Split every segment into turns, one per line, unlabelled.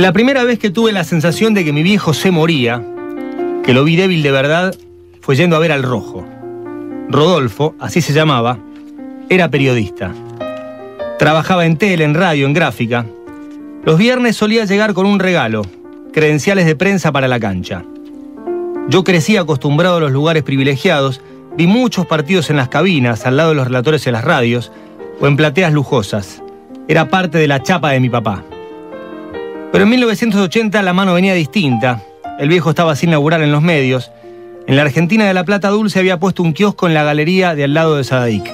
La primera vez que tuve la sensación de que mi viejo se moría, que lo vi débil de verdad, fue yendo a ver al rojo. Rodolfo, así se llamaba, era periodista. Trabajaba en tele, en radio, en gráfica. Los viernes solía llegar con un regalo, credenciales de prensa para la cancha. Yo crecí acostumbrado a los lugares privilegiados Vi muchos partidos en las cabinas, al lado de los relatores en las radios, o en plateas lujosas. Era parte de la chapa de mi papá. Pero en 1980 la mano venía distinta. El viejo estaba sin laburar en los medios. En la Argentina de la Plata Dulce había puesto un kiosco en la galería de al lado de Sadaic.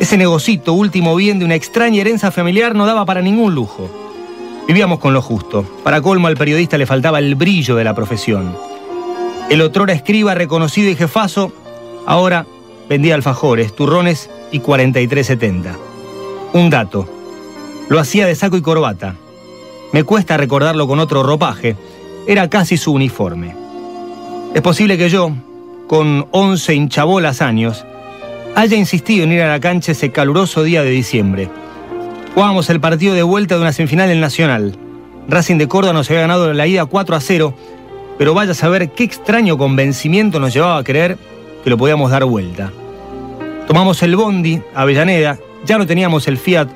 Ese negocito, último bien de una extraña herencia familiar, no daba para ningún lujo. Vivíamos con lo justo. Para colmo al periodista le faltaba el brillo de la profesión. El otrora escriba reconocido y jefazo Ahora vendía alfajores, turrones y 43.70. Un dato. Lo hacía de saco y corbata. Me cuesta recordarlo con otro ropaje. Era casi su uniforme. Es posible que yo, con 11 hinchabolas años, haya insistido en ir a la cancha ese caluroso día de diciembre. Jugábamos el partido de vuelta de una semifinal en Nacional. Racing de Córdoba nos había ganado la ida 4 a 0, pero vaya a saber qué extraño convencimiento nos llevaba a creer que lo podíamos dar vuelta. Tomamos el Bondi, Avellaneda, ya no teníamos el Fiat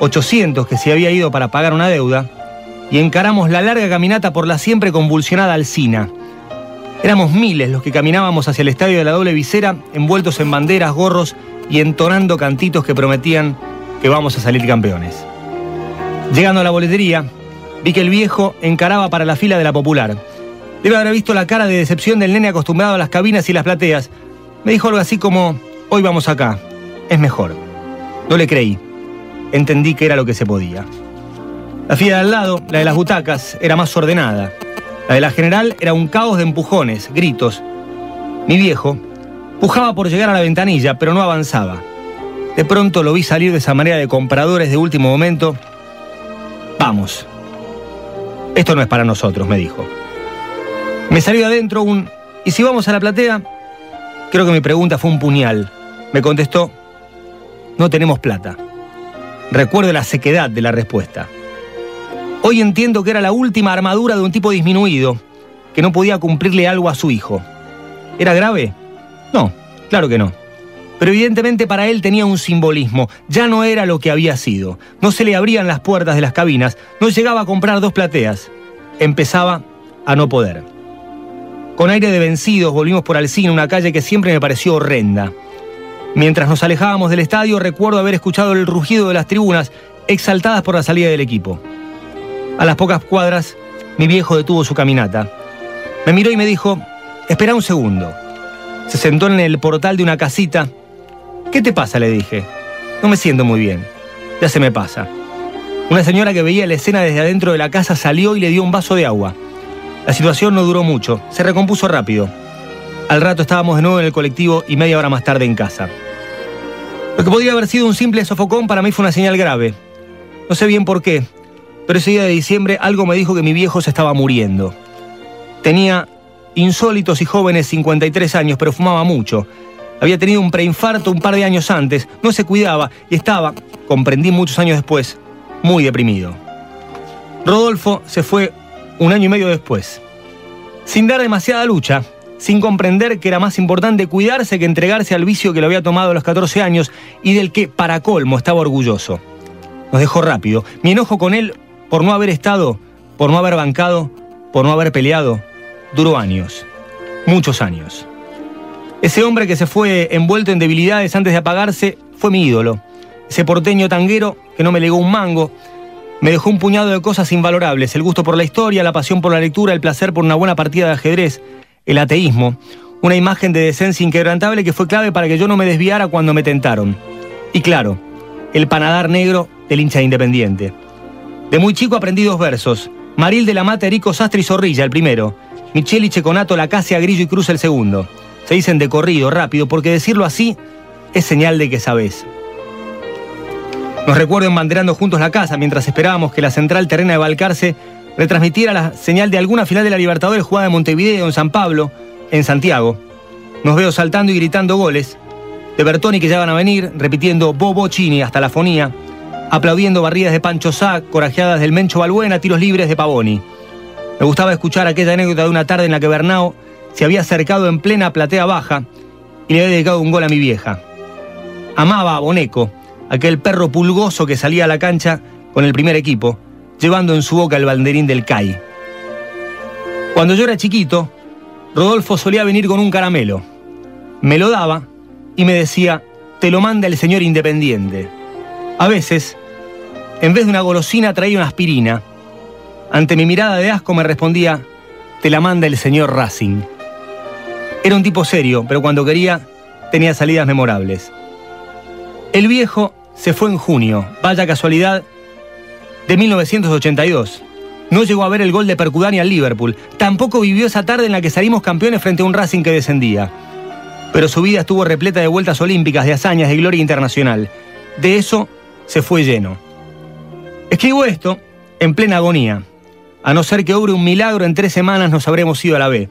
800 que se había ido para pagar una deuda, y encaramos la larga caminata por la siempre convulsionada Alcina. Éramos miles los que caminábamos hacia el estadio de la doble visera, envueltos en banderas, gorros y entonando cantitos que prometían que vamos a salir campeones. Llegando a la boletería, vi que el viejo encaraba para la fila de la popular Debe haber visto la cara de decepción del nene acostumbrado a las cabinas y las plateas. Me dijo algo así como, hoy vamos acá, es mejor. No le creí. Entendí que era lo que se podía. La fila de al lado, la de las butacas, era más ordenada. La de la general era un caos de empujones, gritos. Mi viejo pujaba por llegar a la ventanilla, pero no avanzaba. De pronto lo vi salir de esa manera de compradores de último momento. Vamos. Esto no es para nosotros, me dijo. Me salió adentro un... ¿Y si vamos a la platea? Creo que mi pregunta fue un puñal. Me contestó, no tenemos plata. Recuerdo la sequedad de la respuesta. Hoy entiendo que era la última armadura de un tipo disminuido, que no podía cumplirle algo a su hijo. ¿Era grave? No, claro que no. Pero evidentemente para él tenía un simbolismo. Ya no era lo que había sido. No se le abrían las puertas de las cabinas. No llegaba a comprar dos plateas. Empezaba a no poder. Con aire de vencidos volvimos por Alcina, una calle que siempre me pareció horrenda. Mientras nos alejábamos del estadio, recuerdo haber escuchado el rugido de las tribunas, exaltadas por la salida del equipo. A las pocas cuadras, mi viejo detuvo su caminata. Me miró y me dijo, espera un segundo. Se sentó en el portal de una casita. ¿Qué te pasa? le dije. No me siento muy bien. Ya se me pasa. Una señora que veía la escena desde adentro de la casa salió y le dio un vaso de agua. La situación no duró mucho, se recompuso rápido. Al rato estábamos de nuevo en el colectivo y media hora más tarde en casa. Lo que podría haber sido un simple sofocón para mí fue una señal grave. No sé bien por qué, pero ese día de diciembre algo me dijo que mi viejo se estaba muriendo. Tenía insólitos y jóvenes 53 años, pero fumaba mucho. Había tenido un preinfarto un par de años antes, no se cuidaba y estaba, comprendí muchos años después, muy deprimido. Rodolfo se fue un año y medio después. Sin dar demasiada lucha, sin comprender que era más importante cuidarse que entregarse al vicio que lo había tomado a los 14 años y del que, para colmo, estaba orgulloso. Nos dejó rápido. Mi enojo con él por no haber estado, por no haber bancado, por no haber peleado, duró años, muchos años. Ese hombre que se fue envuelto en debilidades antes de apagarse fue mi ídolo. Ese porteño tanguero que no me legó un mango, me dejó un puñado de cosas invalorables, el gusto por la historia, la pasión por la lectura, el placer por una buena partida de ajedrez, el ateísmo, una imagen de decencia inquebrantable que fue clave para que yo no me desviara cuando me tentaron. Y claro, el panadar negro del hincha independiente. De muy chico aprendí dos versos, Maril de la Mata, Erico Sastre y Zorrilla, el primero, Micheli Checonato, La Casia, Grillo y Cruz, el segundo. Se dicen de corrido, rápido, porque decirlo así es señal de que sabes. Nos recuerdo embanderando juntos la casa mientras esperábamos que la central terrena de Balcarce retransmitiera la señal de alguna final de la Libertadores jugada en Montevideo, en San Pablo, en Santiago. Nos veo saltando y gritando goles. De Bertoni que ya van a venir, repitiendo Bobo Chini hasta la fonía, aplaudiendo barridas de Pancho Sá, corajeadas del Mencho Balbuena, tiros libres de Pavoni. Me gustaba escuchar aquella anécdota de una tarde en la que Bernao se había acercado en plena platea baja y le había dedicado un gol a mi vieja. Amaba a Boneco, aquel perro pulgoso que salía a la cancha con el primer equipo, llevando en su boca el banderín del CAI. Cuando yo era chiquito, Rodolfo solía venir con un caramelo. Me lo daba y me decía, te lo manda el señor Independiente. A veces, en vez de una golosina traía una aspirina. Ante mi mirada de asco me respondía, te la manda el señor Racing. Era un tipo serio, pero cuando quería tenía salidas memorables. El viejo se fue en junio, vaya casualidad, de 1982. No llegó a ver el gol de Percudani al Liverpool. Tampoco vivió esa tarde en la que salimos campeones frente a un Racing que descendía. Pero su vida estuvo repleta de vueltas olímpicas, de hazañas, de gloria internacional. De eso se fue lleno. Escribo esto en plena agonía. A no ser que obre un milagro, en tres semanas nos habremos ido a la B.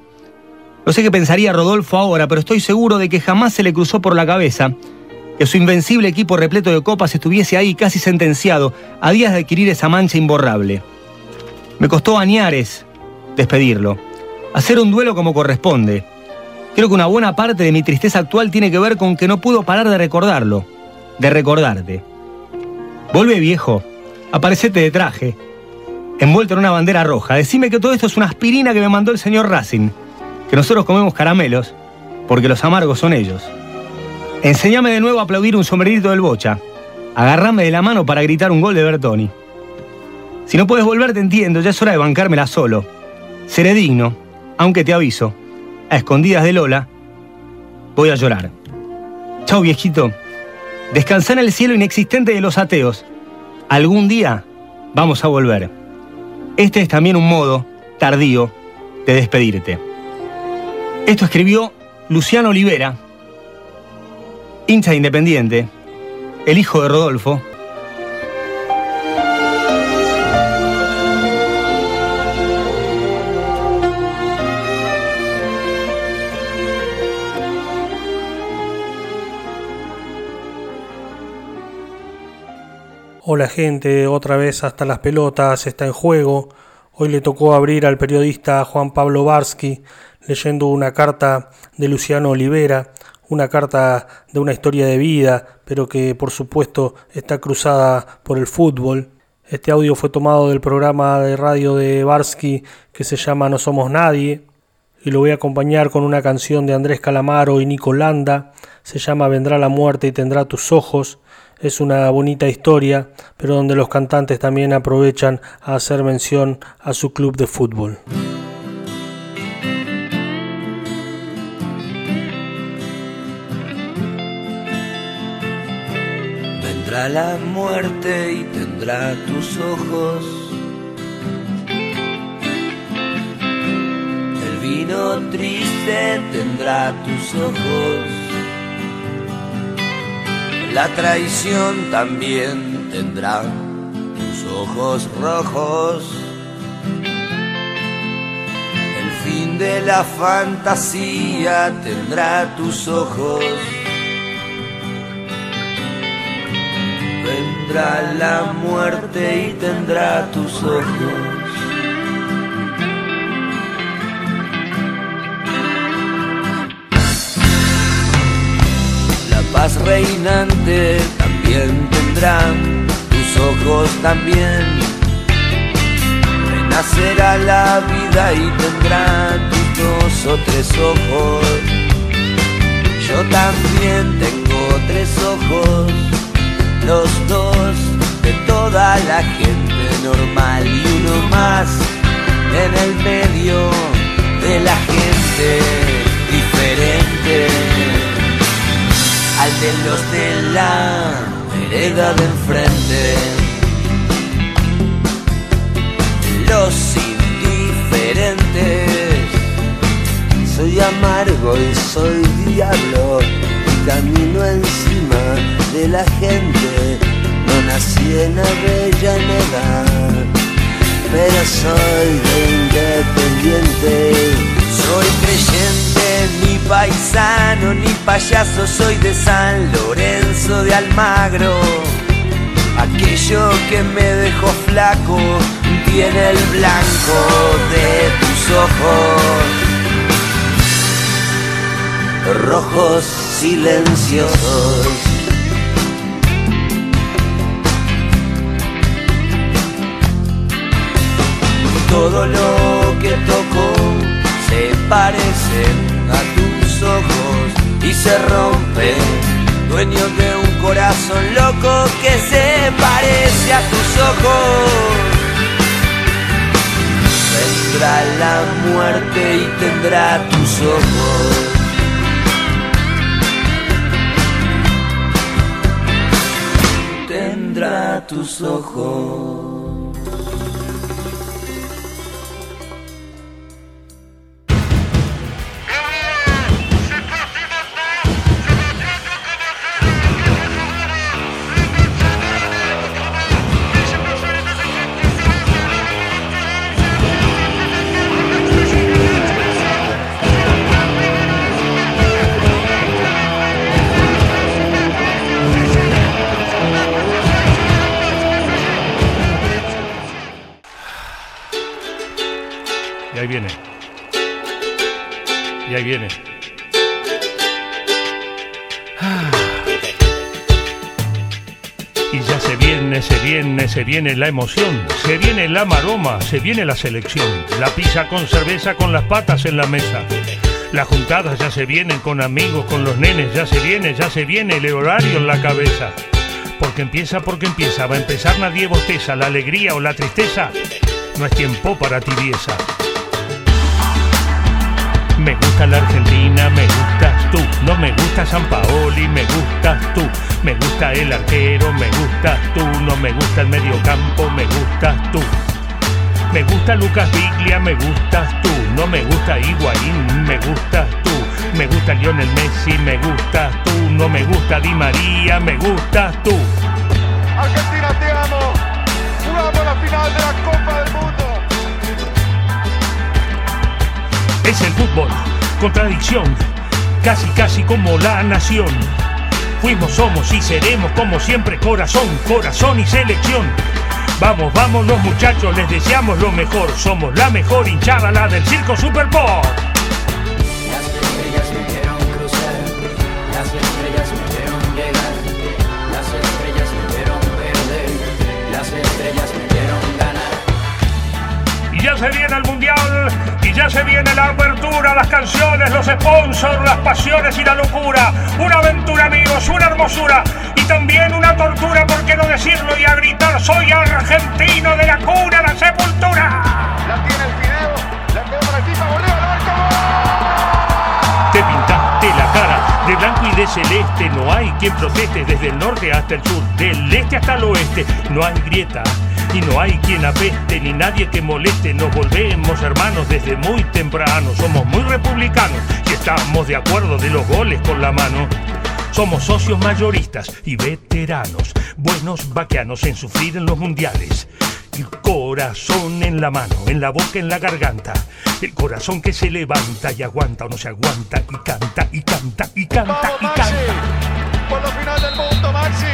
No sé qué pensaría Rodolfo ahora, pero estoy seguro de que jamás se le cruzó por la cabeza que su invencible equipo repleto de copas estuviese ahí casi sentenciado a días de adquirir esa mancha imborrable. Me costó añares despedirlo, hacer un duelo como corresponde. Creo que una buena parte de mi tristeza actual tiene que ver con que no pudo parar de recordarlo, de recordarte. Vuelve viejo, aparecete de traje, envuelto en una bandera roja. Decime que todo esto es una aspirina que me mandó el señor Racing que nosotros comemos caramelos porque los amargos son ellos. Enséñame de nuevo a aplaudir un sombrerito del bocha. Agarrame de la mano para gritar un gol de Bertoni. Si no puedes volver, te entiendo, ya es hora de bancármela solo. Seré digno, aunque te aviso, a escondidas de Lola, voy a llorar. Chau, viejito. Descansá en el cielo inexistente de los ateos. Algún día vamos a volver. Este es también un modo, tardío, de despedirte. Esto escribió Luciano Olivera, hincha Independiente, el hijo de Rodolfo.
Hola gente, otra vez hasta las pelotas, está en juego. Hoy le tocó abrir al periodista Juan Pablo Barsky leyendo una carta de Luciano Olivera, una carta de una historia de vida, pero que por supuesto está cruzada por el fútbol. Este audio fue tomado del programa de radio de Barsky que se llama No Somos Nadie y lo voy a acompañar con una canción de Andrés Calamaro y Nico Landa. Se llama Vendrá la muerte y tendrá tus ojos. Es una bonita historia, pero donde los cantantes también aprovechan a hacer mención a su club de fútbol.
la muerte y tendrá tus ojos. El vino triste tendrá tus ojos. La traición también tendrá tus ojos rojos. El fin de la fantasía tendrá tus ojos. vendrá la muerte y tendrá tus ojos. Reinante también tendrá tus ojos también. Nacerá la vida y tendrá tus dos o tres ojos. Yo también tengo tres ojos, los dos de toda la gente normal y uno más en el medio de la gente diferente de los de la vereda de enfrente. Los indiferentes, soy amargo y soy diablo y camino encima de la gente. No nací en Avellaneda, pero soy independiente. Soy creyente, ni paisano, ni payaso, soy de San Lorenzo de Almagro. Aquello que me dejó flaco tiene el blanco de tus ojos, rojos silenciosos. Todo lo que toco se parece a tus ojos y se rompe, dueño de un corazón loco que se parece a tus ojos. Vendrá la muerte y tendrá tus ojos. Tendrá tus ojos.
Se viene la emoción, se viene la maroma, se viene la selección, la pizza con cerveza con las patas en la mesa. Las juntadas ya se vienen con amigos, con los nenes, ya se viene, ya se viene el horario en la cabeza. Porque empieza, porque empieza, va a empezar nadie bosteza, la alegría o la tristeza, no es tiempo para tibieza. Me gusta la Argentina, me gustas tú. No me gusta San Paoli, me gustas tú. Me gusta el arquero, me gustas tú. No me gusta el mediocampo, me gustas tú. Me gusta Lucas Biglia, me gustas tú. No me gusta Higuaín, me gustas tú. Me gusta Lionel Messi, me gustas tú. No me gusta Di María, me gustas tú.
Argentina, te amo. Jugamos la final de la Copa del Mundo.
Es el fútbol, contradicción, casi casi como la nación. Fuimos, somos y seremos como siempre corazón, corazón y selección. Vamos, vamos los muchachos, les deseamos lo mejor. Somos la mejor hinchada, la del Circo Super Bowl.
Las estrellas me vieron cruzar, las estrellas me vieron llegar, las estrellas me vieron perder, las estrellas me vieron ganar.
Y ya se viene el mundial, ya se viene la apertura, las canciones, los sponsors, las pasiones y la locura. Una aventura, amigos, una hermosura y también una tortura, ¿por qué no decirlo y a gritar? Soy argentino de la cuna, la sepultura.
La tiene el Fideo, la quedó para el FIFA, volvió al.
Te pintaste la cara de blanco y de celeste. No hay quien proteste desde el norte hasta el sur, del este hasta el oeste. No hay grieta y no hay quien apeste ni nadie que moleste. Nos volvemos hermanos desde muy temprano. Somos muy republicanos y estamos de acuerdo de los goles con la mano. Somos socios mayoristas y veteranos, buenos vaqueanos en sufrir en los mundiales. El corazón en la mano, en la boca, en la garganta. El corazón que se levanta y aguanta o no se aguanta y canta y canta y canta
Vamos,
y
Maxi.
canta.
Por la final del mundo, Maxi.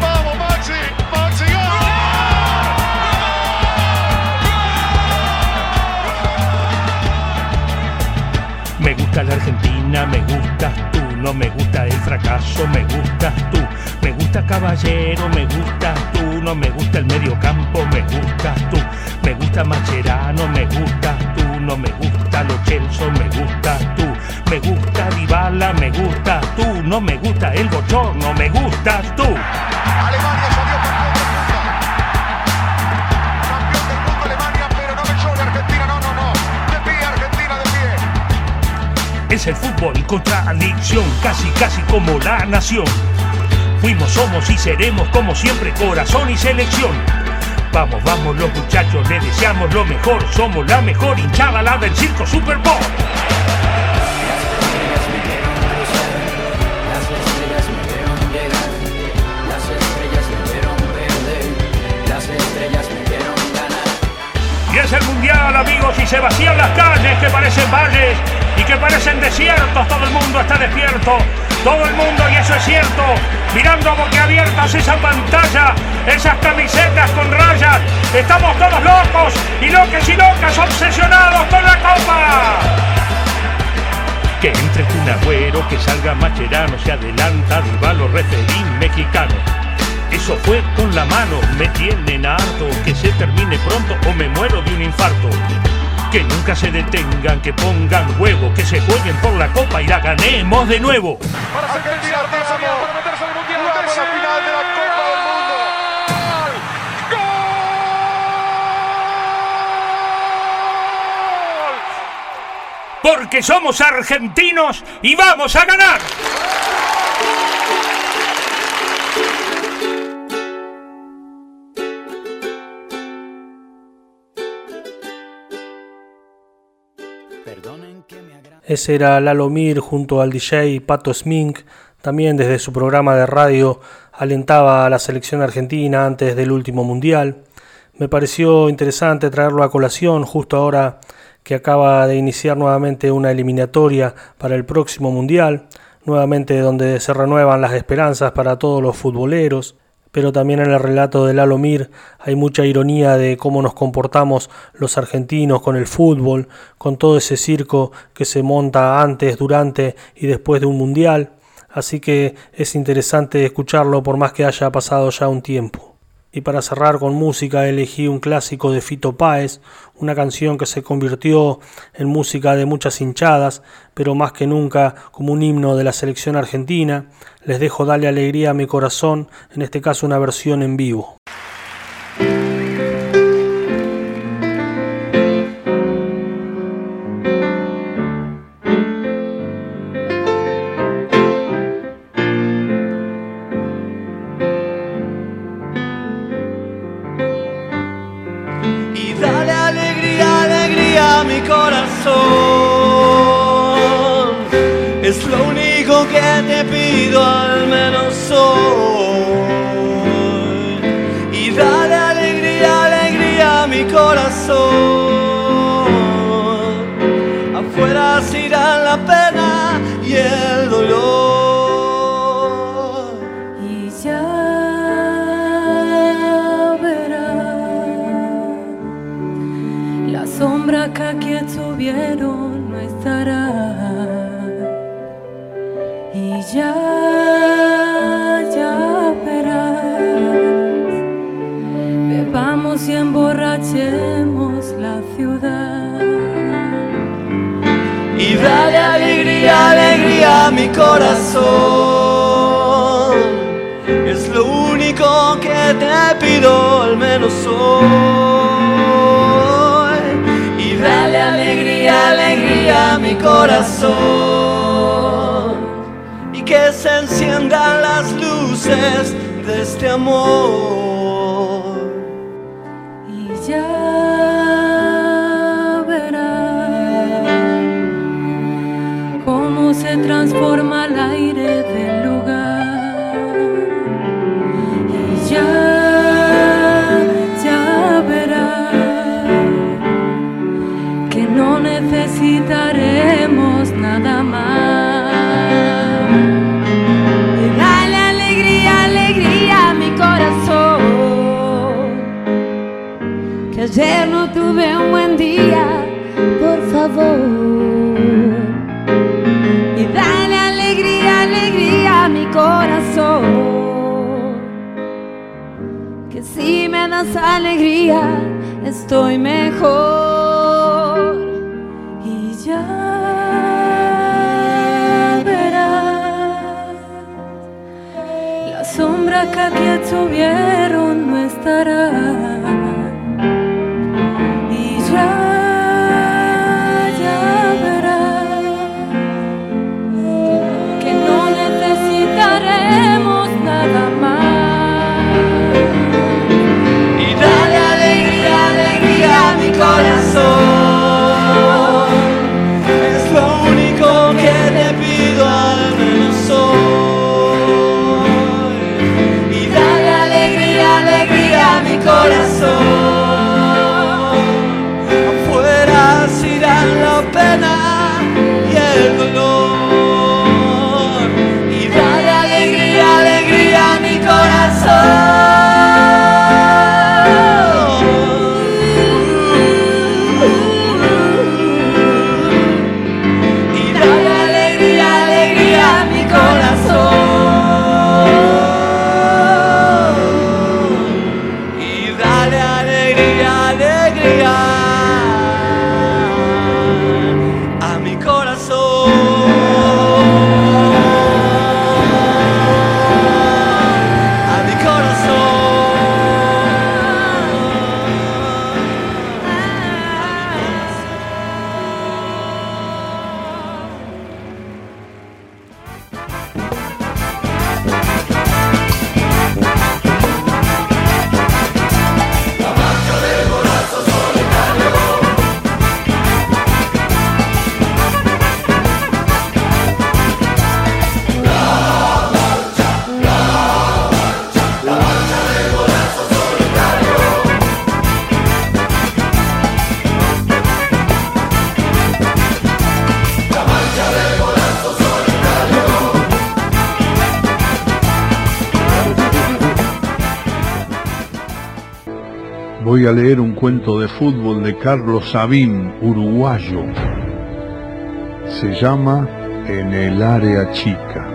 Vamos, Maxi. Maxi,
gusta la Argentina, me gustas tú, no me gusta el fracaso, me gustas tú. Me gusta Caballero, me gusta tú, no me gusta el medio campo, me gusta tú, me gusta Macherano, me gusta tú, no me gusta Lo Chelso, me gusta tú, me gusta Dybala, me gusta tú, no me gusta el bochorno, me gusta tú. Es el fútbol contradicción, casi casi como la nación. Fuimos, somos y seremos como siempre corazón y selección. Vamos, vamos los muchachos, les deseamos lo mejor, somos la mejor hinchada, la del circo Super Bowl. Y es el mundial, amigos, y se vacían las calles que parecen valles que parecen desiertos. Todo el mundo está despierto, todo el mundo, y eso es cierto, mirando boquiabiertas esa pantalla, esas camisetas con rayas. Estamos todos locos y locas y locas obsesionados con la copa. Que entre un agüero, que salga Macherano, se adelanta Dybalo, referín mexicano. Eso fue con la mano, me tienen harto, que se termine pronto o me muero de un infarto. Que nunca se detengan, que pongan huevo, que se jueguen por la copa y la ganemos de nuevo.
Para Argentina, para meterse en el mundial. La final de la Copa del Mundo. ¡Gol!
Porque somos argentinos y vamos a ganar.
Ese era Lalo Mir junto al DJ Pato Smink. También desde su programa de radio alentaba a la selección argentina antes del último mundial. Me pareció interesante traerlo a colación justo ahora que acaba de iniciar nuevamente una eliminatoria para el próximo mundial, nuevamente donde se renuevan las esperanzas para todos los futboleros pero también en el relato de Lalo Mir hay mucha ironía de cómo nos comportamos los argentinos con el fútbol, con todo ese circo que se monta antes, durante y después de un mundial, así que es interesante escucharlo por más que haya pasado ya un tiempo. Y para cerrar con música elegí un clásico de Fito Páez, una canción que se convirtió en música de muchas hinchadas, pero más que nunca como un himno de la selección argentina. Les dejo Dale Alegría a mi corazón, en este caso una versión en vivo.
No estará. Y ya, ya verás, bebamos y emborrachemos la ciudad.
Y dale alegría, alegría a mi corazón. Es lo único que te pido, al menos hoy. Alegría, mi corazón. Y que se enciendan las luces de este amor.
Das alegría estoy mejor. Y ya verás la sombra que aquí tuvieron
cuento de fútbol de Carlos Sabín, uruguayo. Se llama En el área chica.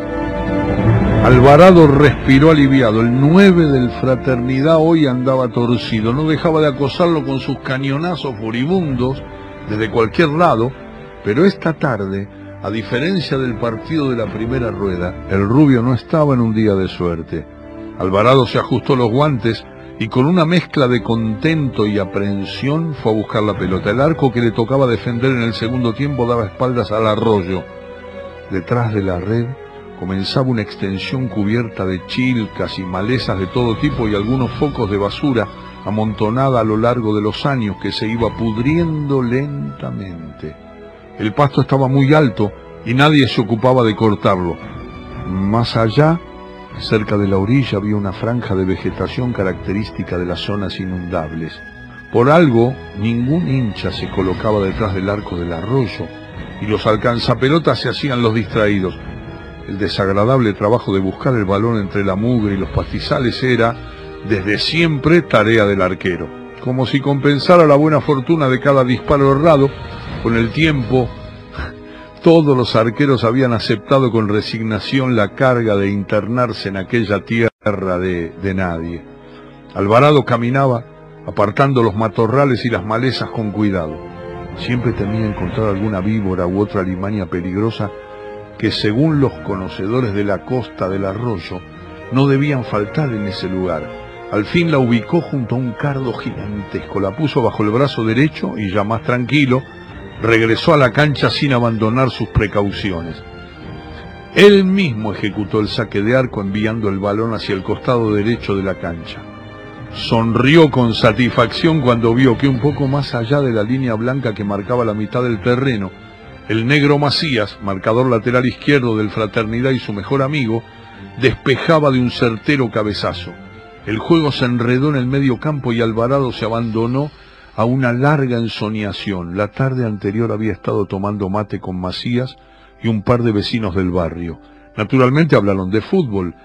Alvarado respiró aliviado. El 9 del Fraternidad hoy andaba torcido. No dejaba de acosarlo con sus cañonazos furibundos desde cualquier lado. Pero esta tarde, a diferencia del partido de la primera rueda, el rubio no estaba en un día de suerte. Alvarado se ajustó los guantes y con una mezcla de contento y aprehensión fue a buscar la pelota. El arco que le tocaba defender en el segundo tiempo daba espaldas al arroyo. Detrás de la red comenzaba una extensión cubierta de chilcas y malezas de todo tipo y algunos focos de basura amontonada a lo largo de los años que se iba pudriendo lentamente. El pasto estaba muy alto y nadie se ocupaba de cortarlo. Más allá, cerca de la orilla, había una franja de vegetación característica de las zonas inundables. Por algo, ningún hincha se colocaba detrás del arco del arroyo y los alcanzapelotas se hacían los distraídos. El desagradable trabajo de buscar el balón entre la mugre y los pastizales era, desde siempre, tarea del arquero. Como si compensara la buena fortuna de cada disparo errado, con el tiempo todos los arqueros habían aceptado con resignación la carga de internarse en aquella tierra de, de nadie. Alvarado caminaba apartando los matorrales y las malezas con cuidado. Siempre temía encontrar alguna víbora u otra limaña peligrosa que según los conocedores de la costa del arroyo no debían faltar en ese lugar. Al fin la ubicó junto a un cardo gigantesco, la puso bajo el brazo derecho y ya más tranquilo, regresó a la cancha sin abandonar sus precauciones. Él mismo ejecutó el saque de arco enviando el balón hacia el costado derecho de la cancha. Sonrió con satisfacción cuando vio que un poco más allá de la línea blanca que marcaba la mitad del terreno, el negro Macías, marcador lateral izquierdo del Fraternidad y su mejor amigo, despejaba de un certero cabezazo. El juego se enredó en el medio campo y Alvarado se abandonó a una larga ensoñación. La tarde anterior había estado tomando mate con Macías y un par de vecinos del barrio. Naturalmente hablaron de fútbol,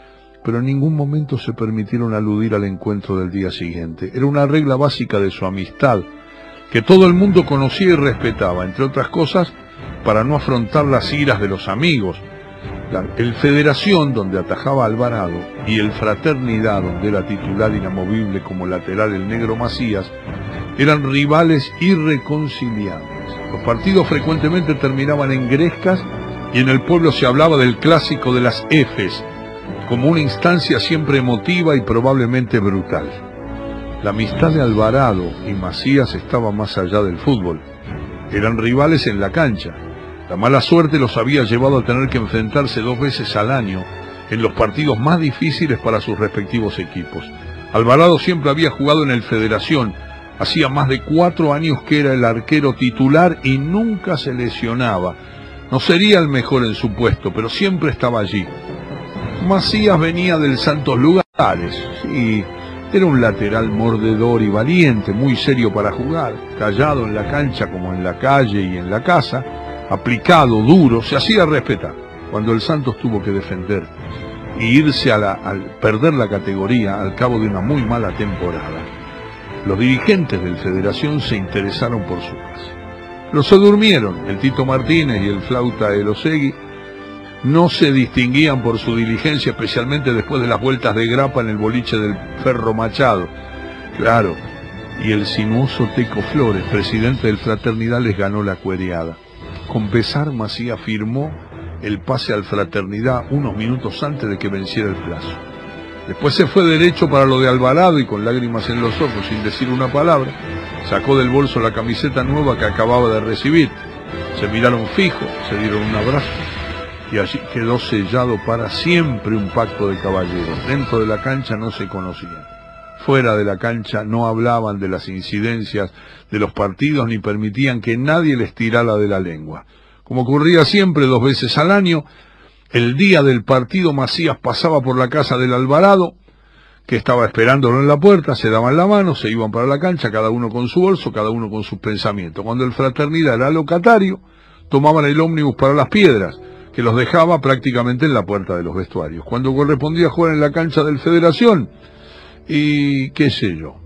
pero en ningún momento se permitieron aludir al encuentro del día siguiente. Era una regla básica de su amistad, que todo el mundo conocía y respetaba, entre otras cosas, para no afrontar las iras de los amigos. El Federación, donde atajaba Alvarado, y el Fraternidad, donde era titular inamovible como lateral el negro Macías, eran rivales irreconciliables. Los partidos frecuentemente terminaban en grescas y en el pueblo se hablaba del clásico de las Fs, como una instancia siempre emotiva y probablemente brutal. La amistad de Alvarado y Macías estaba más allá del fútbol. Eran rivales en la cancha. La mala suerte los había llevado a tener que enfrentarse dos veces al año en los partidos más difíciles para sus respectivos equipos. Alvarado siempre había jugado en el Federación, hacía más de cuatro años que era el arquero titular y nunca se lesionaba. No sería el mejor en su puesto, pero siempre estaba allí. Macías venía del Santos Lugares, y era un lateral mordedor y valiente, muy serio para jugar, callado en la cancha como en la calle y en la casa, aplicado, duro, se hacía respetar. Cuando el Santos tuvo que defender y irse a al perder la categoría al cabo de una muy mala temporada, los dirigentes del Federación se interesaron por su casa. Los se durmieron, el Tito Martínez y el flauta Elosegui no se distinguían por su diligencia, especialmente después de las vueltas de grapa en el boliche del Ferro Machado. Claro, y el sinuoso Teco Flores, presidente del Fraternidad, les ganó la cuereada. Con pesar, Macías firmó el pase al Fraternidad unos minutos antes de que venciera el plazo. Después se fue derecho para lo de Alvarado y con lágrimas en los ojos, sin decir una palabra, sacó del bolso la camiseta nueva que acababa de recibir. Se miraron fijo, se dieron un abrazo y allí quedó sellado para siempre un pacto de caballeros. Dentro de la cancha no se conocían. Fuera de la cancha no hablaban de las incidencias de los partidos ni permitían que nadie les tirara de la lengua. Como ocurría siempre dos veces al año, el día del partido Macías pasaba por la casa del Alvarado, que estaba esperándolo en la puerta, se daban la mano, se iban para la cancha, cada uno con su bolso, cada uno con sus pensamientos. Cuando el fraternidad era locatario, tomaban el ómnibus para las piedras, que los dejaba prácticamente en la puerta de los vestuarios. Cuando correspondía jugar en la cancha del Federación, y qué sé yo,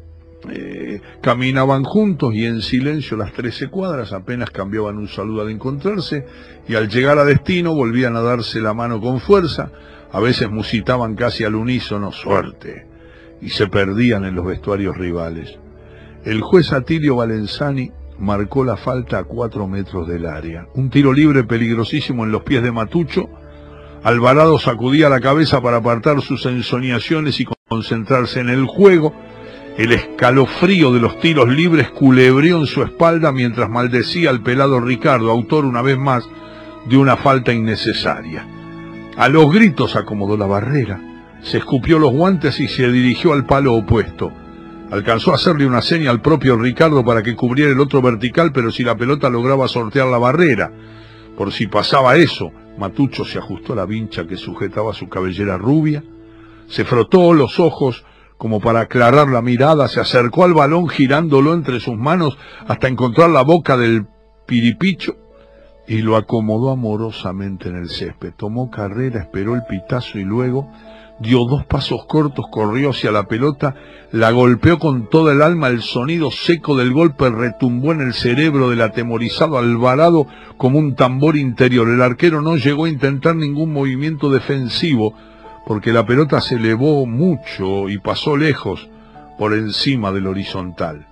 eh, caminaban juntos y en silencio las trece cuadras, apenas cambiaban un saludo al encontrarse, y al llegar a destino volvían a darse la mano con fuerza, a veces musitaban casi al unísono suerte, y se perdían en los vestuarios rivales. El juez Atilio Valenzani marcó la falta a cuatro metros del área. Un tiro libre peligrosísimo en los pies de Matucho. Alvarado sacudía la cabeza para apartar sus ensoñaciones y concentrarse en el juego. El escalofrío de los tiros libres culebrió en su espalda mientras maldecía al pelado Ricardo, autor una vez más de una falta innecesaria. A los gritos acomodó la barrera, se escupió los guantes y se dirigió al palo opuesto. Alcanzó a hacerle una seña al propio Ricardo para que cubriera el otro vertical, pero si la pelota lograba sortear la barrera. Por si pasaba eso, Matucho se ajustó la vincha que sujetaba su cabellera rubia, se frotó los ojos como para aclarar la mirada, se acercó al balón girándolo entre sus manos hasta encontrar la boca del piripicho y lo acomodó amorosamente en el césped. Tomó carrera, esperó el pitazo y luego dio dos pasos cortos, corrió hacia la pelota, la golpeó con toda el alma, el sonido seco del golpe retumbó en el cerebro del atemorizado Alvarado como un tambor interior. El arquero no llegó a intentar ningún movimiento defensivo, porque la pelota se elevó mucho y pasó lejos por encima del horizontal.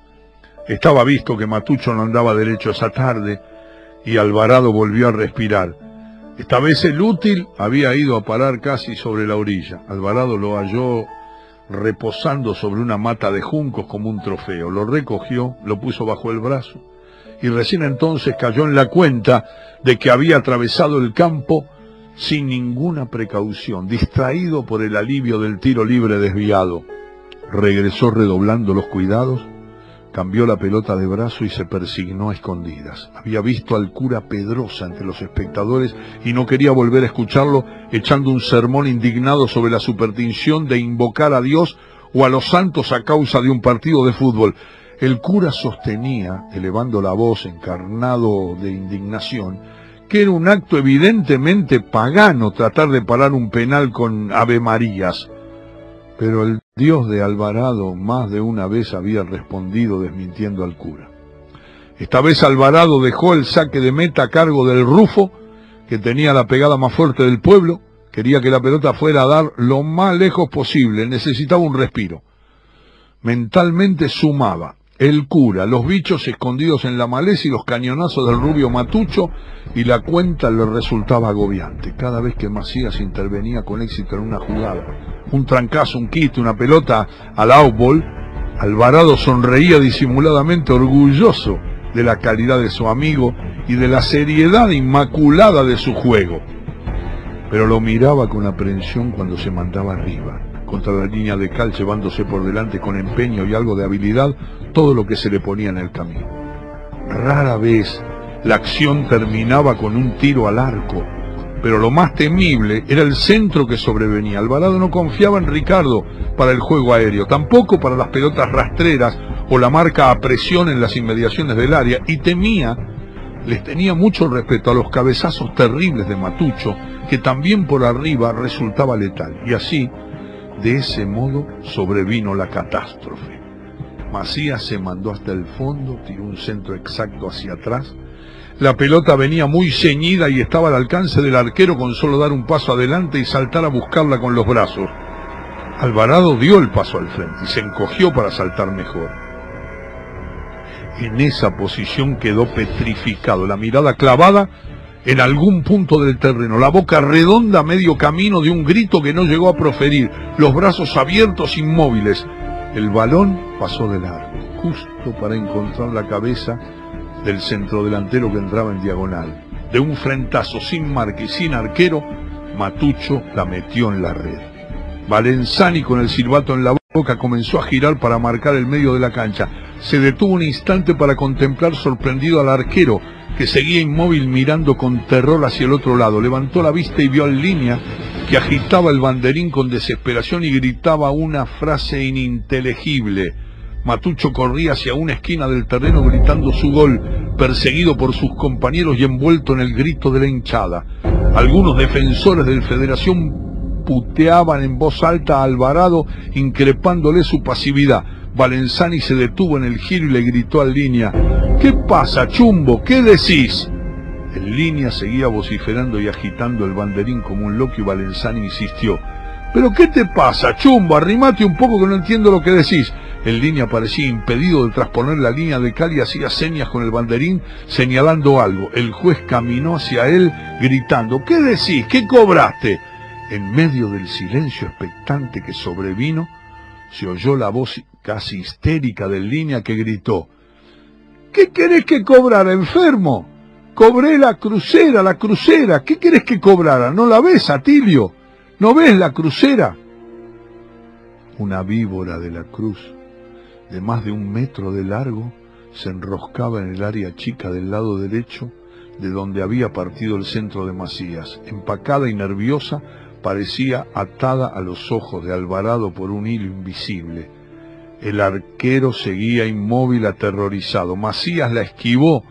Estaba visto que Matucho no andaba derecho esa tarde y Alvarado volvió a respirar. Esta vez el útil había ido a parar casi sobre la orilla. Alvarado lo halló reposando sobre una mata de juncos como un trofeo. Lo recogió, lo puso bajo el brazo y recién entonces cayó en la cuenta de que había atravesado el campo sin ninguna precaución, distraído por el alivio del tiro libre desviado. Regresó redoblando los cuidados Cambió la pelota de brazo y se persignó a escondidas. Había visto al cura Pedrosa entre los espectadores y no quería volver a escucharlo echando un sermón indignado sobre la superstición de invocar a Dios o a los santos a causa de un partido de fútbol. El cura sostenía, elevando la voz encarnado de indignación, que era un acto evidentemente pagano tratar de parar un penal con Ave Marías. Pero el Dios de Alvarado más de una vez había respondido desmintiendo al cura. Esta vez Alvarado dejó el saque de meta a cargo del Rufo, que tenía la pegada más fuerte del pueblo, quería que la pelota fuera a dar lo más lejos posible, necesitaba un respiro. Mentalmente sumaba el cura, los bichos escondidos en la maleza y los cañonazos del rubio Matucho, y la cuenta le resultaba agobiante. Cada vez que Macías intervenía con éxito en una jugada, un trancazo, un quite, una pelota al outball, Alvarado sonreía disimuladamente orgulloso de la calidad de su amigo y de la seriedad inmaculada de su juego. Pero lo miraba con aprensión cuando se mandaba arriba, contra la línea de cal llevándose por delante con empeño y algo de habilidad todo lo que se le ponía en el camino. Rara vez la acción terminaba con un tiro al arco, pero lo más temible era el centro que sobrevenía. Alvarado no confiaba en Ricardo para el juego aéreo, tampoco para las pelotas rastreras o la marca a presión en las inmediaciones del área, y temía, les tenía mucho respeto a los cabezazos terribles de Matucho, que también por arriba resultaba letal. Y así, de ese modo, sobrevino la catástrofe. Macías se mandó hasta el fondo, tiró un centro exacto hacia atrás. La pelota venía muy ceñida y estaba al alcance del arquero con solo dar un paso adelante y saltar a buscarla con los brazos. Alvarado dio el paso al frente y se encogió para saltar mejor. En esa posición quedó petrificado, la mirada clavada en algún punto del terreno, la boca redonda a medio camino de un grito que no llegó a proferir, los brazos abiertos inmóviles, el balón pasó de largo, justo para encontrar la cabeza del centrodelantero que entraba en diagonal. De un frentazo sin marca y sin arquero, Matucho la metió en la red. Valenzani con el silbato en la boca comenzó a girar para marcar el medio de la cancha. Se detuvo un instante para contemplar sorprendido al arquero, que seguía inmóvil mirando con terror hacia el otro lado. Levantó la vista y vio en línea que agitaba el banderín con desesperación y gritaba una frase ininteligible. Matucho corría hacia una esquina del terreno gritando su gol, perseguido por sus compañeros y envuelto en el grito de la hinchada. Algunos defensores del Federación puteaban en voz alta a Alvarado, increpándole su pasividad. Valenzani se detuvo en el giro y le gritó al línea, ¿Qué pasa, chumbo? ¿Qué decís? En línea seguía vociferando y agitando el banderín como un loco y insistió. ¿Pero qué te pasa, chumbo? Arrimate un poco que no entiendo lo que decís. En línea parecía impedido de trasponer la línea de cal y hacía señas con el banderín señalando algo. El juez caminó hacia él gritando, ¿qué decís? ¿Qué cobraste? En medio del silencio expectante que sobrevino, se oyó la voz casi histérica del línea que gritó, ¿Qué querés que cobrara, enfermo? Cobré la crucera, la crucera. ¿Qué querés que cobrara? ¿No la ves, Atilio? ¿No ves la crucera? Una víbora de la cruz, de más de un metro de largo, se enroscaba en el área chica del lado derecho, de donde había partido el centro de Macías. Empacada y nerviosa, parecía atada a los ojos de Alvarado por un hilo invisible. El arquero seguía inmóvil, aterrorizado. Macías la esquivó,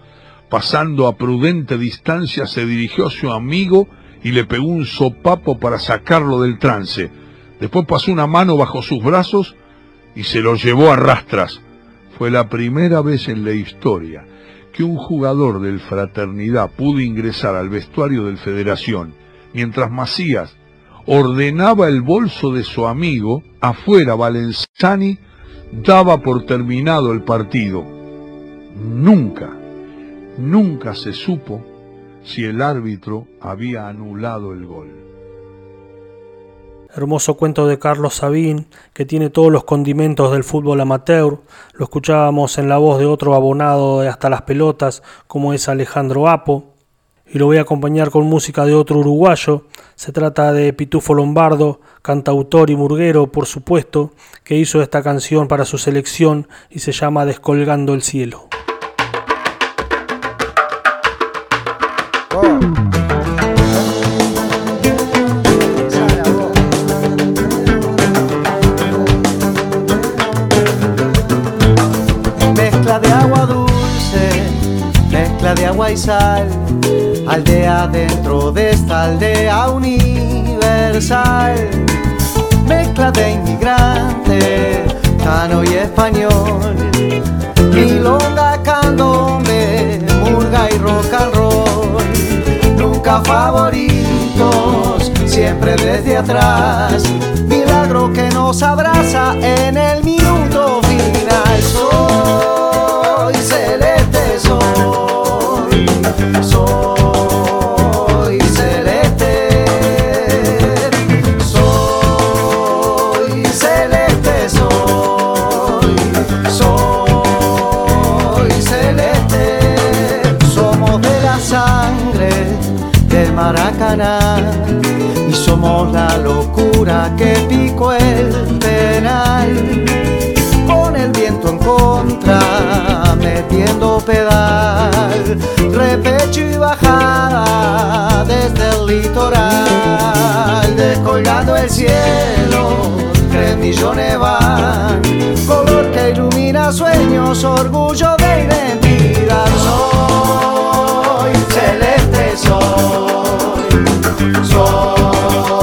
pasando a prudente distancia, se dirigió a su amigo y le pegó un sopapo para sacarlo del trance. Después pasó una mano bajo sus brazos y se lo llevó a rastras. Fue la primera vez en la historia que un jugador del Fraternidad pudo ingresar al vestuario del Federación, mientras Macías ordenaba el bolso de su amigo, afuera Valenzani daba por terminado el partido. Nunca, nunca se supo si el árbitro había anulado el gol.
Hermoso cuento de Carlos Sabín, que tiene todos los condimentos del fútbol amateur. Lo escuchábamos en la voz de otro abonado de Hasta las Pelotas, como es Alejandro Apo. Y lo voy a acompañar con música de otro uruguayo. Se trata de Pitufo Lombardo, cantautor y murguero, por supuesto, que hizo esta canción para su selección y se llama Descolgando el Cielo.
Mezcla de agua dulce, mezcla de agua y sal, aldea dentro de esta aldea universal, mezcla de inmigrante, cano y español, milonga, candombe, murga y rock and roll, nunca favoritos, siempre
desde atrás, milagro que nos abraza en el Maracaná y somos la locura que picó el penal. Con el viento en contra, metiendo pedal, repecho y bajada desde el litoral, descolgando el cielo, cremillones van, color que ilumina sueños, orgullo de identidad. Soy celeste, soy, soy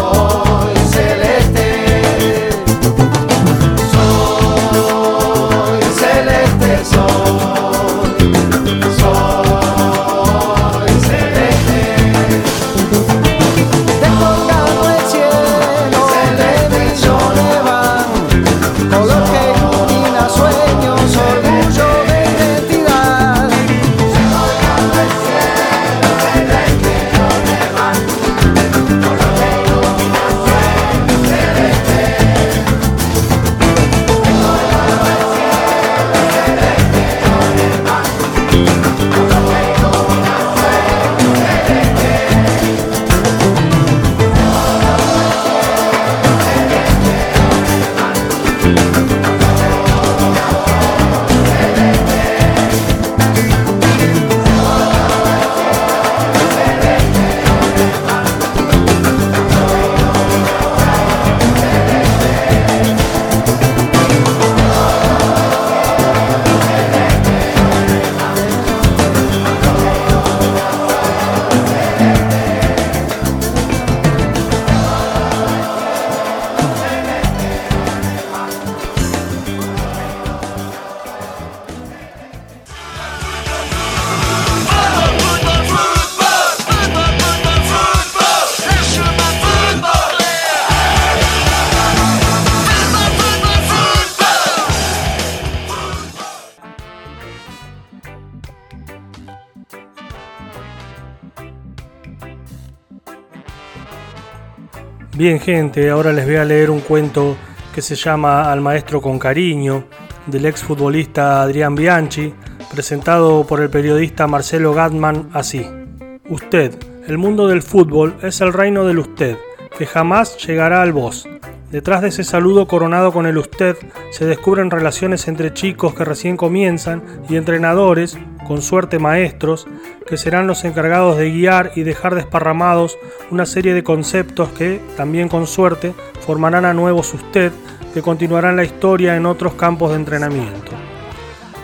Bien gente, ahora les voy a leer un cuento que se llama Al maestro con cariño, del exfutbolista Adrián Bianchi, presentado por el periodista Marcelo Gatman así. Usted, el mundo del fútbol es el reino del usted, que jamás llegará al vos. Detrás de ese saludo coronado con el usted se descubren relaciones entre chicos que recién comienzan y entrenadores, con suerte maestros, que serán los encargados de guiar y dejar desparramados una serie de conceptos que, también con suerte, formarán a nuevos usted que continuarán la historia en otros campos de entrenamiento.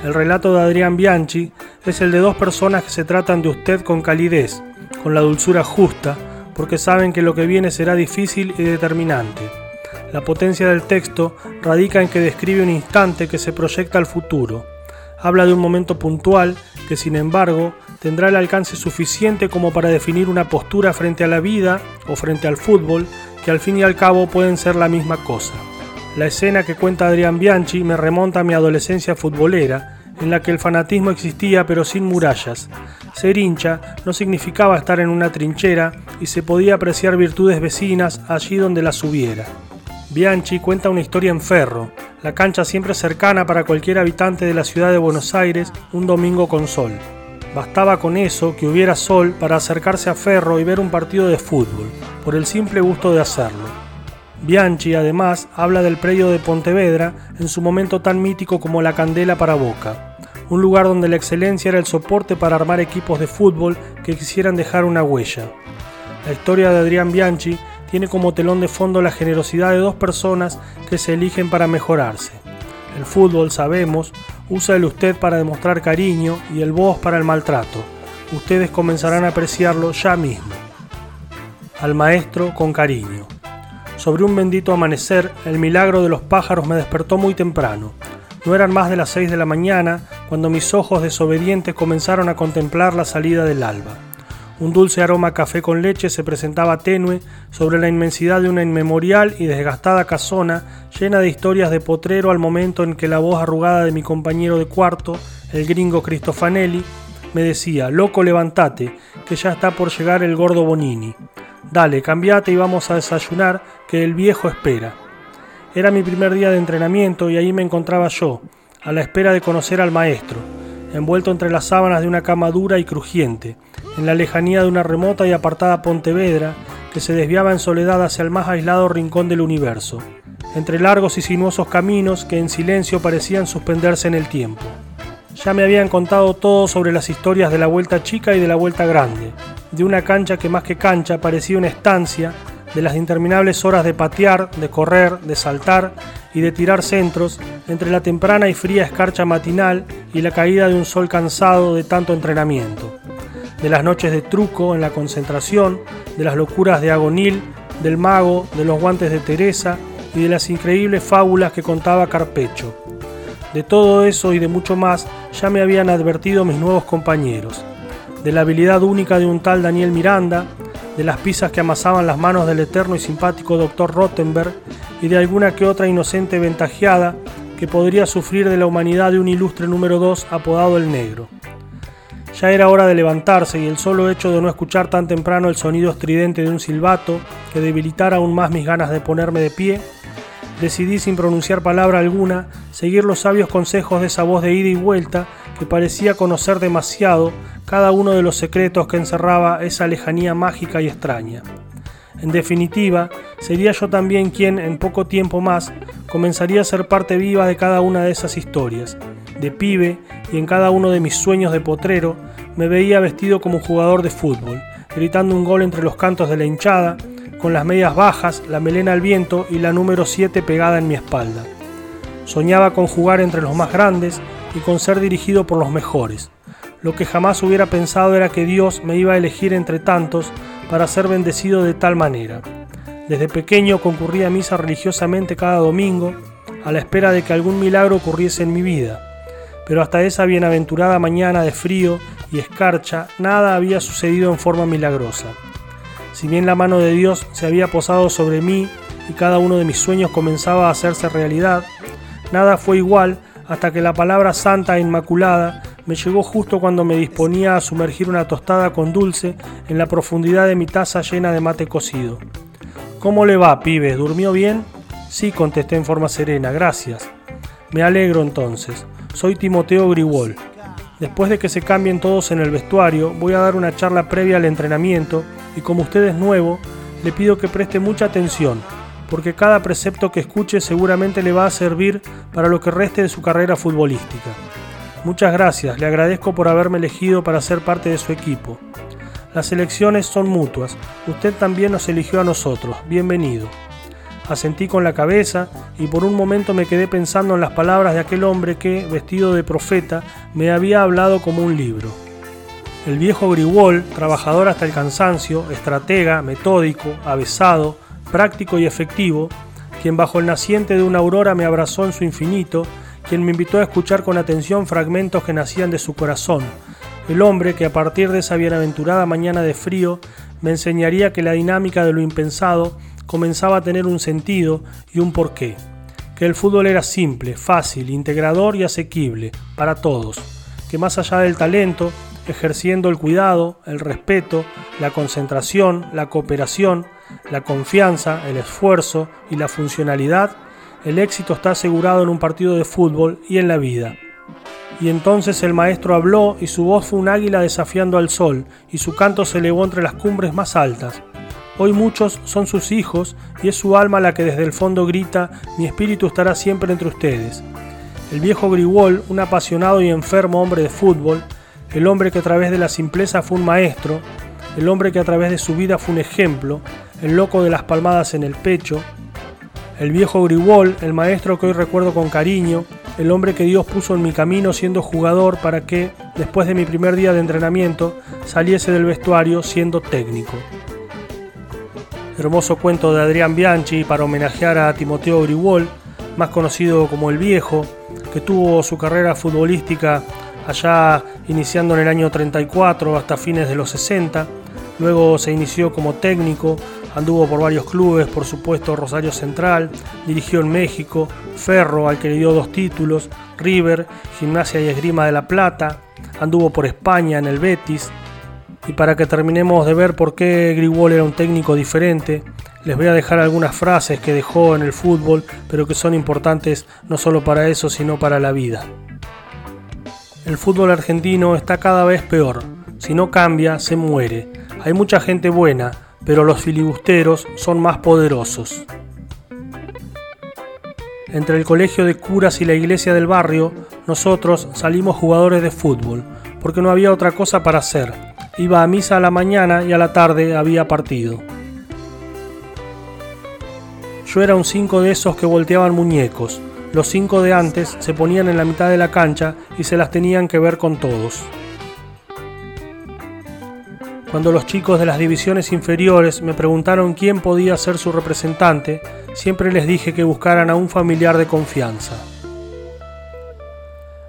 El relato de Adrián Bianchi es el de dos personas que se tratan de usted con calidez, con la dulzura justa, porque saben que lo que viene será difícil y determinante. La potencia del texto radica en que describe un instante que se proyecta al futuro. Habla de un momento puntual que, sin embargo, tendrá el alcance suficiente como para definir una postura frente a la vida o frente al fútbol, que al fin y al cabo pueden ser la misma cosa. La escena que cuenta Adrián Bianchi me remonta a mi adolescencia futbolera, en la que el fanatismo existía pero sin murallas. Ser hincha no significaba estar en una trinchera y se podía apreciar virtudes vecinas allí donde las hubiera. Bianchi cuenta una historia en Ferro, la cancha siempre cercana para cualquier habitante de la ciudad de Buenos Aires un domingo con sol. Bastaba con eso que hubiera sol para acercarse a Ferro y ver un partido de fútbol, por el simple gusto de hacerlo. Bianchi además habla del predio de Pontevedra en su momento tan mítico como la candela para Boca, un lugar donde la excelencia era el soporte para armar equipos de fútbol que quisieran dejar una huella. La historia de Adrián Bianchi tiene como telón de fondo la generosidad de dos personas que se eligen para mejorarse. El fútbol, sabemos, usa el usted para demostrar cariño y el vos para el maltrato. Ustedes comenzarán a apreciarlo ya mismo. Al maestro con cariño. Sobre un bendito amanecer, el milagro de los pájaros me despertó muy temprano. No eran más de las seis de la mañana cuando mis ojos desobedientes comenzaron a contemplar la salida del alba. Un dulce aroma a café con leche se presentaba tenue sobre la inmensidad de una inmemorial y desgastada casona llena de historias de potrero al momento en que la voz arrugada de mi compañero de cuarto, el gringo Cristofanelli, me decía, loco levantate, que ya está por llegar el gordo Bonini. Dale, cambiate y vamos a desayunar, que el viejo espera. Era mi primer día de entrenamiento y ahí me encontraba yo, a la espera de conocer al maestro, envuelto entre las sábanas de una cama dura y crujiente, en la lejanía de una remota y apartada Pontevedra que se desviaba en soledad hacia el más aislado rincón del universo, entre largos y sinuosos caminos que en silencio parecían suspenderse en el tiempo. Ya me habían contado todo sobre las historias de la vuelta chica y de la vuelta grande, de una cancha que más que cancha parecía una estancia, de las interminables horas de patear, de correr, de saltar y de tirar centros entre la temprana y fría escarcha matinal y la caída de un sol cansado de tanto entrenamiento, de las noches de truco en la concentración, de las locuras de Agonil, del mago, de los guantes de Teresa y de las increíbles fábulas que contaba Carpecho. De todo eso y de mucho más ya me habían advertido mis nuevos compañeros. De la habilidad única de un tal Daniel Miranda, de las pizzas que amasaban las manos del eterno y simpático doctor Rottenberg y de alguna que otra inocente ventajeada que podría sufrir de la humanidad de un ilustre número 2 apodado el negro. Ya era hora de levantarse y el solo hecho de no escuchar tan temprano el sonido estridente de un silbato que debilitara aún más mis ganas de ponerme de pie decidí sin pronunciar palabra alguna seguir los sabios consejos de esa voz de ida y vuelta que parecía conocer demasiado cada uno de los secretos que encerraba esa lejanía mágica y extraña. En definitiva, sería yo también quien, en poco tiempo más, comenzaría a ser parte viva de cada una de esas historias. De pibe y en cada uno de mis sueños de potrero, me veía vestido como un jugador de fútbol, gritando un gol entre los cantos de la hinchada, con las medias bajas, la melena al viento y la número 7 pegada en mi espalda. Soñaba con jugar entre los más grandes y con ser dirigido por los mejores. Lo que jamás hubiera pensado era que Dios me iba a elegir entre tantos para ser bendecido de tal manera. Desde pequeño concurría a misa religiosamente cada domingo, a la espera de que algún milagro ocurriese en mi vida. Pero hasta esa bienaventurada mañana de frío y escarcha, nada había sucedido en forma milagrosa. Si bien la mano de Dios se había posado sobre mí y cada uno de mis sueños comenzaba a hacerse realidad, nada fue igual hasta que la palabra santa e inmaculada me llegó justo cuando me disponía a sumergir una tostada con dulce en la profundidad de mi taza llena de mate cocido. ¿Cómo le va, pibes? ¿Durmió bien? Sí, contesté en forma serena, gracias. Me alegro entonces. Soy Timoteo Griwol. Después de que se cambien todos en el vestuario, voy a dar una charla previa al entrenamiento y como usted es nuevo, le pido que preste mucha atención, porque cada precepto que escuche seguramente le va a servir para lo que reste de su carrera futbolística. Muchas gracias, le agradezco por haberme elegido para ser parte de su equipo. Las elecciones son mutuas, usted también nos eligió a nosotros, bienvenido. Asentí con la cabeza y por un momento me quedé pensando en las palabras de aquel hombre que, vestido de profeta, me había hablado como un libro. El viejo Griwol, trabajador hasta el cansancio, estratega, metódico, avesado, práctico y efectivo, quien bajo el naciente de una aurora me abrazó en su infinito, quien me invitó a escuchar con atención fragmentos que nacían de su corazón, el hombre que a partir de esa bienaventurada mañana de frío me enseñaría que la dinámica de lo impensado comenzaba a tener un sentido y un porqué, que el fútbol era simple, fácil, integrador y asequible para todos, que más allá del talento, ejerciendo el cuidado, el respeto, la concentración, la cooperación, la confianza, el esfuerzo y la funcionalidad, el éxito está asegurado en un partido de fútbol y en la vida. Y entonces el maestro habló y su voz fue un águila desafiando al sol, y su canto se elevó entre las cumbres más altas. Hoy muchos son sus hijos y es su alma la que desde el fondo grita, mi espíritu estará siempre entre ustedes. El viejo Griwol, un apasionado y enfermo hombre de fútbol, el hombre que a través de la simpleza fue un maestro, el hombre que a través de su vida fue un ejemplo, el loco de las palmadas en el pecho, el viejo Griwol, el maestro que hoy recuerdo con cariño, el hombre que Dios puso en mi camino siendo jugador para que, después de mi primer día de entrenamiento, saliese del vestuario siendo técnico. Hermoso cuento de Adrián Bianchi para homenajear a Timoteo Griwol, más conocido como el Viejo, que tuvo su carrera futbolística allá iniciando en el año 34 hasta fines de los 60, Luego se inició como técnico, anduvo por varios clubes, por supuesto Rosario Central, dirigió en México, Ferro, al que le dio dos títulos, River, Gimnasia y Esgrima de la Plata, anduvo por España en el Betis. Y para que terminemos de ver por qué Grigol era un técnico diferente, les voy a dejar algunas frases que dejó en el fútbol, pero que son importantes no solo para eso, sino para la vida. El fútbol argentino está cada vez peor. Si no cambia, se muere. Hay mucha gente buena, pero los filibusteros son más poderosos. Entre el colegio de curas y la iglesia del barrio, nosotros salimos jugadores de fútbol, porque no había otra cosa para hacer. Iba a misa a la mañana y a la tarde había partido. Yo era un cinco de esos que volteaban muñecos. Los cinco de antes se ponían en la mitad de la cancha y se las tenían que ver con todos. Cuando los chicos de las divisiones inferiores me preguntaron quién podía ser su representante, siempre les dije que buscaran a un familiar de confianza.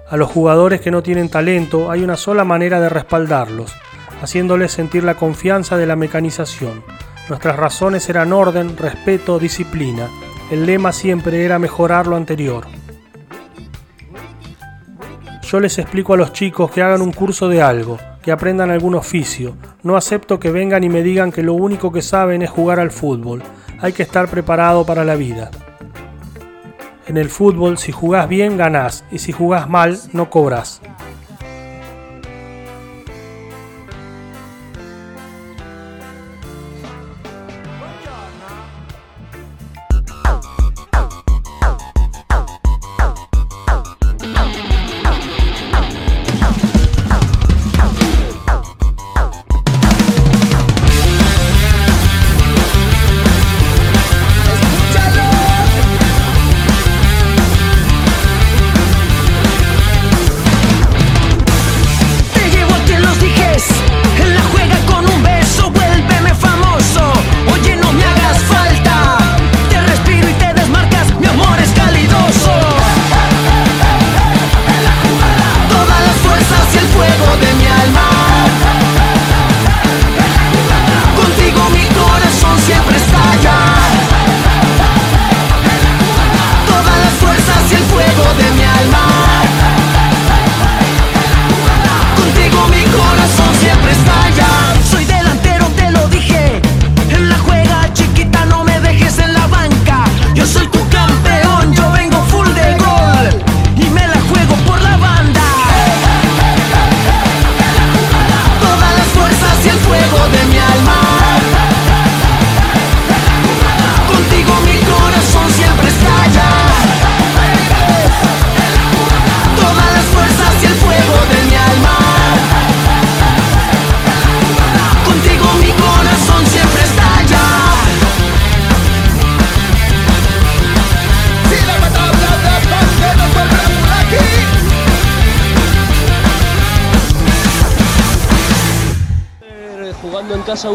A los jugadores que no tienen talento hay una sola manera de respaldarlos, haciéndoles sentir la confianza de la mecanización. Nuestras razones eran orden, respeto, disciplina. El lema siempre era mejorar lo anterior. Yo les explico a los chicos que hagan un curso de algo, que aprendan algún oficio. No acepto que vengan y me digan que lo único que saben es jugar al fútbol. Hay que estar preparado para la vida. En el fútbol, si jugás bien, ganás, y si jugás mal, no cobras.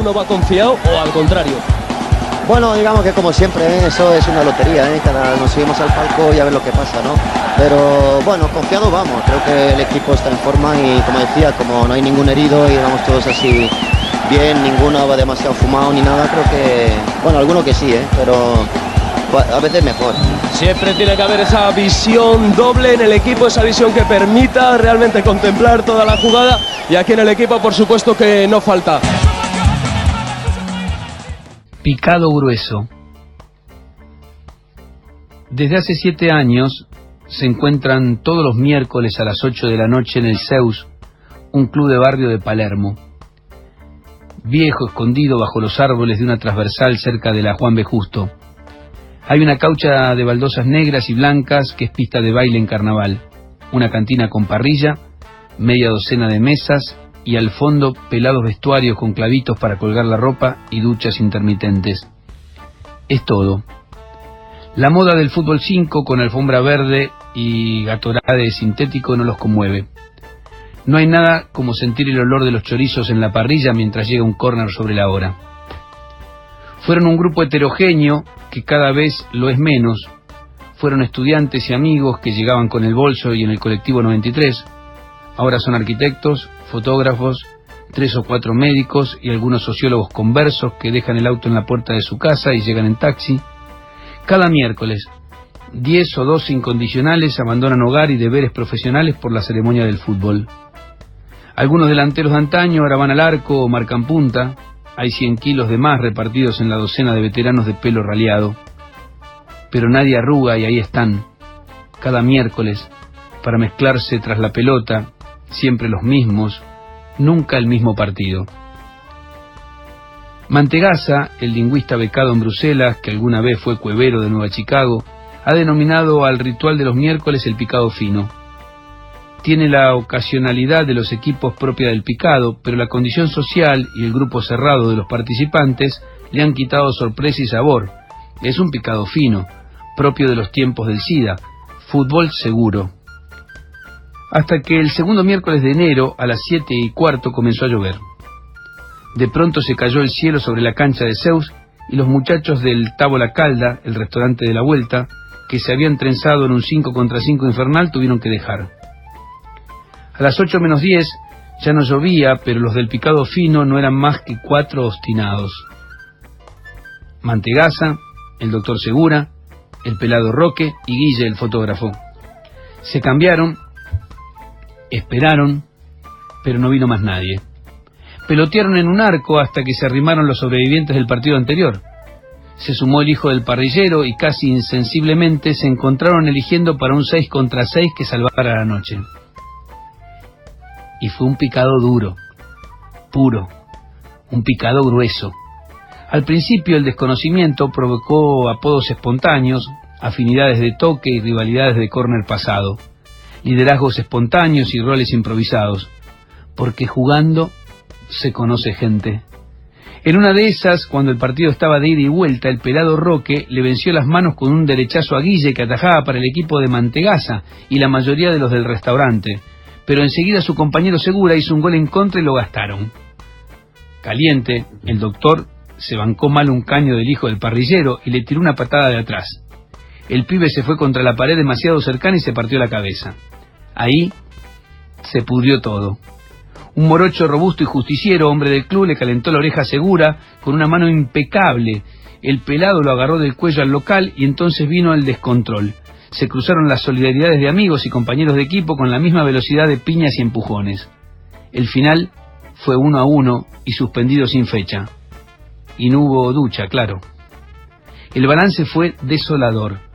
Uno va confiado o al contrario?
Bueno, digamos que como siempre, ¿eh? eso es una lotería, ¿eh? cada nos subimos al palco y a ver lo que pasa, ¿no? Pero bueno, confiado vamos, creo que el equipo está en forma y como decía, como no hay ningún herido y vamos todos así bien, ninguno va demasiado fumado ni nada, creo que, bueno, alguno que sí, ¿eh? pero a veces mejor.
Siempre tiene que haber esa visión doble en el equipo, esa visión que permita realmente contemplar toda la jugada y aquí en el equipo por supuesto que no falta.
Picado grueso. Desde hace siete años se encuentran todos los miércoles a las ocho de la noche en el Zeus, un club de barrio de Palermo. Viejo, escondido bajo los árboles de una transversal cerca de la Juan B. Justo. Hay una caucha de baldosas negras y blancas que es pista de baile en carnaval, una cantina con parrilla, media docena de mesas y al fondo pelados vestuarios con clavitos para colgar la ropa y duchas intermitentes. Es todo. La moda del fútbol 5 con alfombra verde y gatorade sintético no los conmueve. No hay nada como sentir el olor de los chorizos en la parrilla mientras llega un córner sobre la hora. Fueron un grupo heterogéneo que cada vez lo es menos. Fueron estudiantes y amigos que llegaban con el bolso y en el colectivo 93. Ahora son arquitectos, fotógrafos, tres o cuatro médicos y algunos sociólogos conversos que dejan el auto en la puerta de su casa y llegan en taxi. Cada miércoles, diez o doce incondicionales abandonan hogar y deberes profesionales por la ceremonia del fútbol. Algunos delanteros de antaño ahora van al arco o marcan punta. Hay 100 kilos de más repartidos en la docena de veteranos de pelo raleado. Pero nadie arruga y ahí están, cada miércoles, para mezclarse tras la pelota, siempre los mismos, nunca el mismo partido. Mantegazza, el lingüista becado en Bruselas, que alguna vez fue cuevero de Nueva Chicago, ha denominado al ritual de los miércoles el picado fino. Tiene la ocasionalidad de los equipos propia del picado, pero la condición social y el grupo cerrado de los participantes le han quitado sorpresa y sabor. Es un picado fino, propio de los tiempos del SIDA, fútbol seguro. Hasta que el segundo miércoles de enero, a las siete y cuarto, comenzó a llover. De pronto se cayó el cielo sobre la cancha de Zeus y los muchachos del Tábola Calda, el restaurante de la vuelta, que se habían trenzado en un 5 contra 5 infernal, tuvieron que dejar. A las 8 menos 10 ya no llovía, pero los del picado fino no eran más que cuatro obstinados. Mantegaza, el doctor Segura, el pelado Roque y Guille, el fotógrafo. Se cambiaron, esperaron, pero no vino más nadie. Pelotearon en un arco hasta que se arrimaron los sobrevivientes del partido anterior. Se sumó el hijo del parrillero y casi insensiblemente se encontraron eligiendo para un 6 contra 6 que salvara la noche. Y fue un picado duro, puro, un picado grueso. Al principio el desconocimiento provocó apodos espontáneos, afinidades de toque y rivalidades de córner pasado, liderazgos espontáneos y roles improvisados, porque jugando se conoce gente. En una de esas, cuando el partido estaba de ida y vuelta, el pelado Roque le venció las manos con un derechazo a Guille que atajaba para el equipo de Mantegaza y la mayoría de los del restaurante, pero enseguida su compañero Segura hizo un gol en contra y lo gastaron. Caliente, el doctor se bancó mal un caño del hijo del parrillero y le tiró una patada de atrás. El pibe se fue contra la pared demasiado cercana y se partió la cabeza. Ahí se pudrió todo. Un morocho robusto y justiciero, hombre del club, le calentó la oreja segura con una mano impecable. El pelado lo agarró del cuello al local y entonces vino el descontrol. Se cruzaron las solidaridades de amigos y compañeros de equipo con la misma velocidad de piñas y empujones. El final fue uno a uno y suspendido sin fecha. Y no hubo ducha, claro. El balance fue desolador.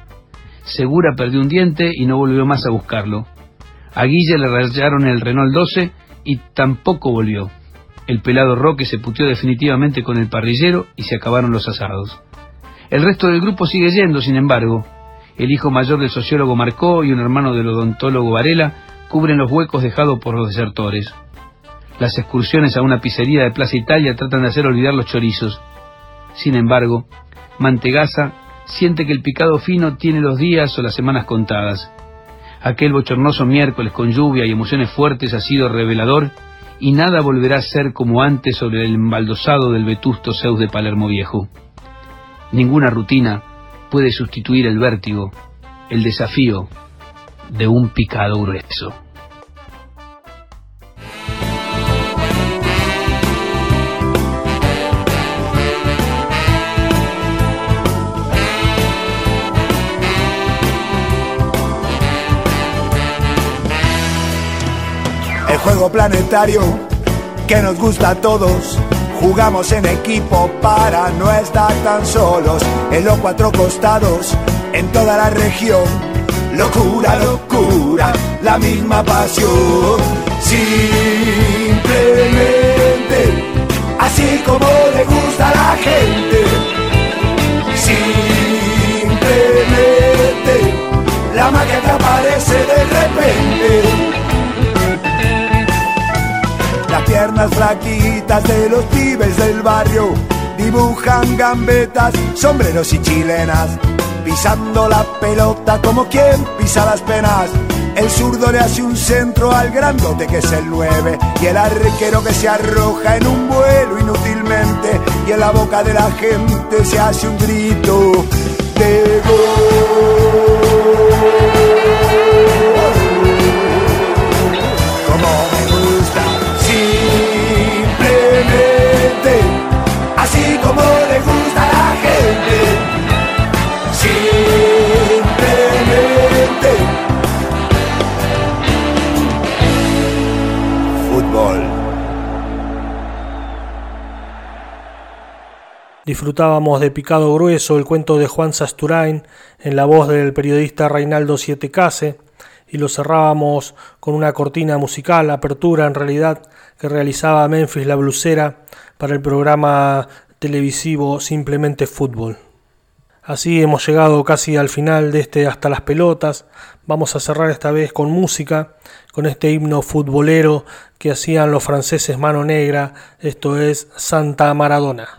Segura perdió un diente y no volvió más a buscarlo. A Guille le rayaron el Renault 12 y tampoco volvió. El pelado Roque se puteó definitivamente con el parrillero y se acabaron los asados. El resto del grupo sigue yendo, sin embargo. El hijo mayor del sociólogo Marcó y un hermano del odontólogo Varela cubren los huecos dejados por los desertores. Las excursiones a una pizzería de Plaza Italia tratan de hacer olvidar los chorizos. Sin embargo, Mantegaza siente que el picado fino tiene los días o las semanas contadas. Aquel bochornoso miércoles con lluvia y emociones fuertes ha sido revelador y nada volverá a ser como antes sobre el embaldosado del vetusto Zeus de Palermo Viejo. Ninguna rutina puede sustituir el vértigo, el desafío de un picado grueso.
Juego planetario que nos gusta a todos. Jugamos en equipo para no estar tan solos. En los cuatro costados, en toda la región. Locura, locura, la misma pasión. Simplemente, Las flaquitas de los pibes del barrio dibujan gambetas, sombreros y chilenas, pisando la pelota como quien pisa las penas. El zurdo le hace un centro al grandote que es el 9 y el arquero que se arroja en un vuelo inútilmente y en la boca de la gente se hace un grito de gol.
Disfrutábamos de Picado Grueso, el cuento de Juan Sasturain, en la voz del periodista Reinaldo Siete Case, y lo cerrábamos con una cortina musical, apertura en realidad, que realizaba Memphis la Blusera para el programa televisivo Simplemente Fútbol. Así hemos llegado casi al final de este Hasta las Pelotas. Vamos a cerrar esta vez con música, con este himno futbolero que hacían los franceses Mano Negra, esto es Santa Maradona.